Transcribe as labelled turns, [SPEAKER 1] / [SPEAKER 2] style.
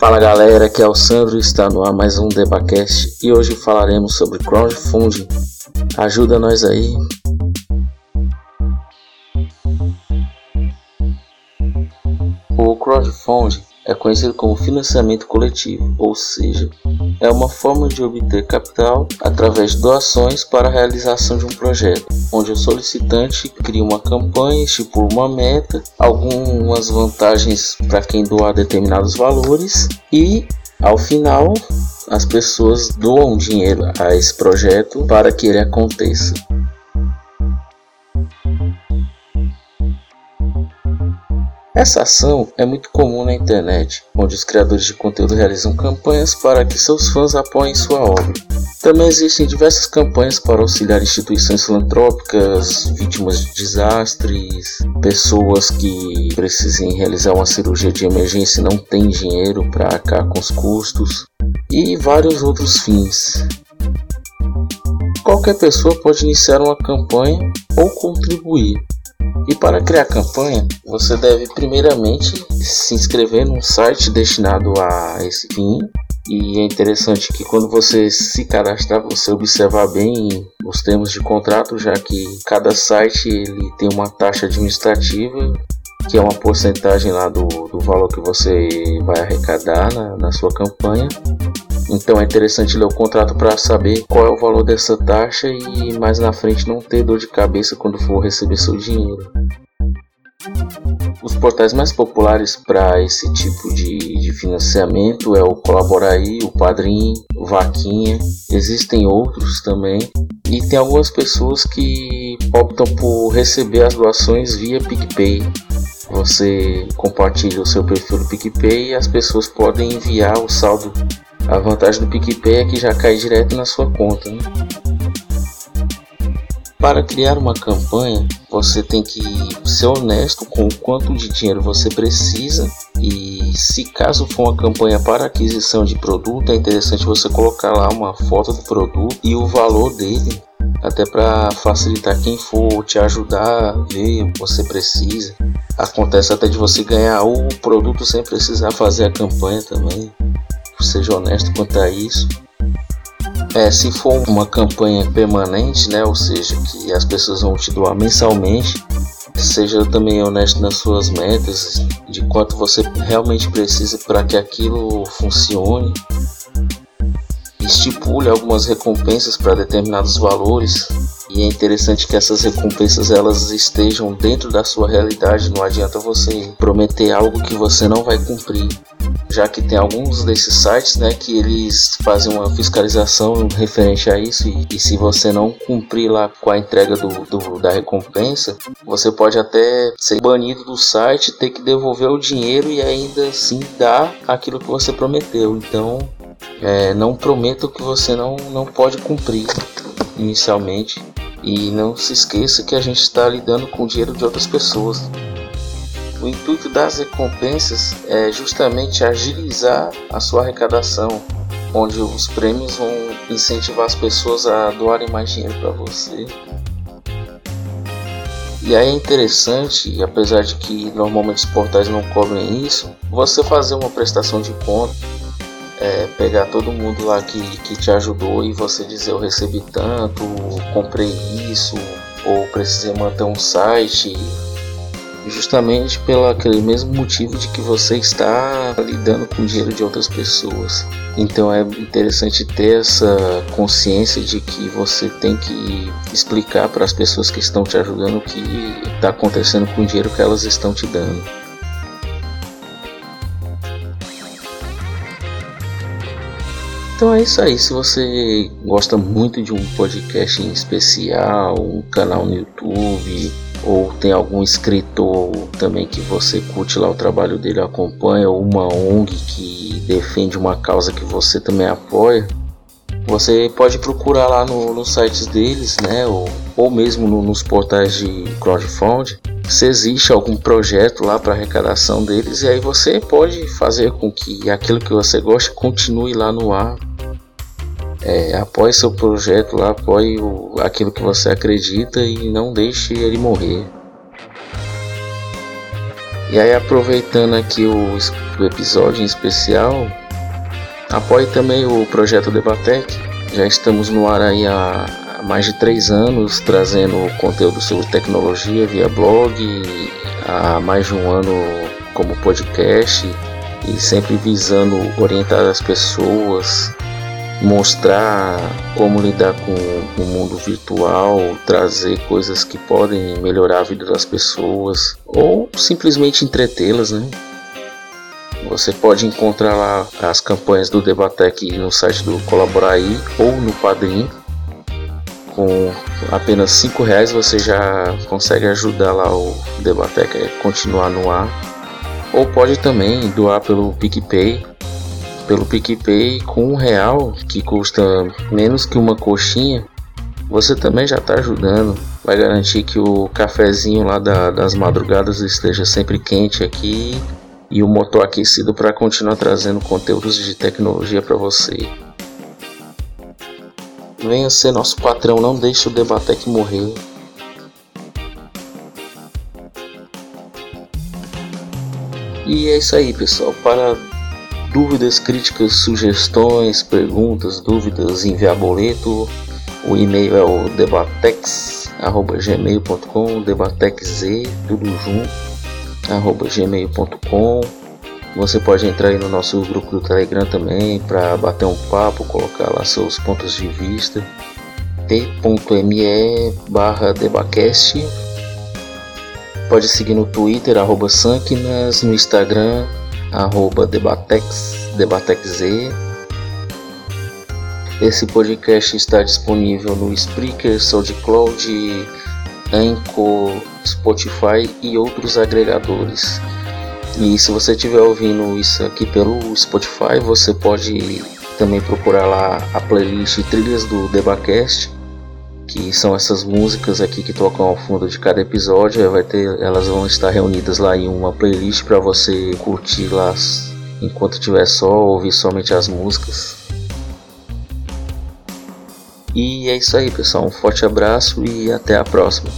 [SPEAKER 1] Fala galera, aqui é o Sandro está no ar mais um Debacast e hoje falaremos sobre crowdfunding. Ajuda nós aí. O crowdfunding é conhecido como financiamento coletivo, ou seja, é uma forma de obter capital através de doações para a realização de um projeto, onde o solicitante cria uma campanha, estipula uma meta, algumas vantagens para quem doar determinados valores e, ao final, as pessoas doam dinheiro a esse projeto para que ele aconteça. Essa ação é muito comum na internet, onde os criadores de conteúdo realizam campanhas para que seus fãs apoiem sua obra. Também existem diversas campanhas para auxiliar instituições filantrópicas, vítimas de desastres, pessoas que precisem realizar uma cirurgia de emergência e não têm dinheiro para arcar com os custos, e vários outros fins. Qualquer pessoa pode iniciar uma campanha ou contribuir. E para criar campanha, você deve primeiramente se inscrever num site destinado a esse fim. E é interessante que quando você se cadastrar, você observar bem os termos de contrato, já que cada site ele tem uma taxa administrativa que é uma porcentagem lá do, do valor que você vai arrecadar na, na sua campanha. Então é interessante ler o contrato para saber qual é o valor dessa taxa e mais na frente não ter dor de cabeça quando for receber seu dinheiro. Os portais mais populares para esse tipo de, de, financiamento é o Colaboraí, o Padrim, o Vaquinha. Existem outros também. E tem algumas pessoas que optam por receber as doações via PicPay. Você compartilha o seu perfil do PicPay e as pessoas podem enviar o saldo. A vantagem do PicPay é que já cai direto na sua conta. Né? Para criar uma campanha, você tem que ser honesto com o quanto de dinheiro você precisa e se caso for uma campanha para aquisição de produto, é interessante você colocar lá uma foto do produto e o valor dele, até para facilitar quem for te ajudar a ver o que você precisa. Acontece até de você ganhar o produto sem precisar fazer a campanha também. Seja honesto quanto a isso. É, se for uma campanha permanente, né, ou seja, que as pessoas vão te doar mensalmente, seja também honesto nas suas metas, de quanto você realmente precisa para que aquilo funcione. Estipule algumas recompensas para determinados valores e é interessante que essas recompensas elas estejam dentro da sua realidade. Não adianta você prometer algo que você não vai cumprir já que tem alguns desses sites né, que eles fazem uma fiscalização referente a isso e, e se você não cumprir lá com a entrega do, do, da recompensa, você pode até ser banido do site, ter que devolver o dinheiro e ainda assim dar aquilo que você prometeu. Então, é, não prometa o que você não, não pode cumprir inicialmente. E não se esqueça que a gente está lidando com o dinheiro de outras pessoas. O intuito das recompensas é justamente agilizar a sua arrecadação, onde os prêmios vão incentivar as pessoas a doarem mais dinheiro para você. E aí é interessante, apesar de que normalmente os portais não cobrem isso, você fazer uma prestação de conta, é, pegar todo mundo lá que, que te ajudou e você dizer eu recebi tanto, comprei isso, ou precisei manter um site justamente pelo aquele mesmo motivo de que você está lidando com o dinheiro de outras pessoas. Então é interessante ter essa consciência de que você tem que explicar para as pessoas que estão te ajudando o que está acontecendo com o dinheiro que elas estão te dando. Então é isso aí. Se você gosta muito de um podcast em especial, um canal no YouTube, ou tem algum escritor também que você curte lá o trabalho dele, acompanha, ou uma ONG que defende uma causa que você também apoia, você pode procurar lá no, nos sites deles, né, ou, ou mesmo no, nos portais de crowdfunding, se existe algum projeto lá para arrecadação deles, e aí você pode fazer com que aquilo que você gosta continue lá no ar É, apoie seu projeto lá, apoie o, aquilo que você acredita e não deixe ele morrer. E aí aproveitando aqui o, o episódio em especial, apoie também o projeto Debatec. Já estamos no ar aí há, há mais de três anos trazendo conteúdo sobre tecnologia via blog, há mais de um ano como podcast e sempre visando orientar as pessoas mostrar como lidar com o mundo virtual, trazer coisas que podem melhorar a vida das pessoas ou simplesmente entretê-las, né? Você pode encontrar lá as campanhas do Debatec no site do Colaboraí ou no Padrim. Com apenas cinco reais você já consegue ajudar lá o Debatec a continuar no ar. Ou pode também doar pelo PicPay pelo PicPay com um real, que custa menos que uma coxinha, você também já está ajudando. Vai garantir que o cafezinho lá da, das madrugadas esteja sempre quente aqui e o motor aquecido para continuar trazendo conteúdos de tecnologia para você. Venha ser nosso patrão, não deixe o Debatec morrer. E é isso aí, pessoal. Para dúvidas, críticas, sugestões, perguntas, dúvidas, enviar boleto. O e-mail é o debatex@gmail.com, debatex tudo junto, gmail.com. Você pode entrar aí no nosso grupo do Telegram também para bater um papo, colocar lá seus pontos de vista. t.me barra debacast Pode seguir no Twitter, arroba Sanquinas, no Instagram, arroba Debatex, DebatexZ. Esse podcast está disponível no Spreaker, SoundCloud, Anchor, Spotify e outros agregadores. E se você estiver ouvindo isso aqui pelo Spotify, você pode também procurar lá a playlist Trilhas do Debacast que são essas músicas aqui que tocam ao fundo de cada episódio. Vai ter, elas vão estar reunidas lá em uma playlist para você curtir lá enquanto tiver só ouvir somente as músicas. E é isso aí, pessoal. Um forte abraço e até a próxima.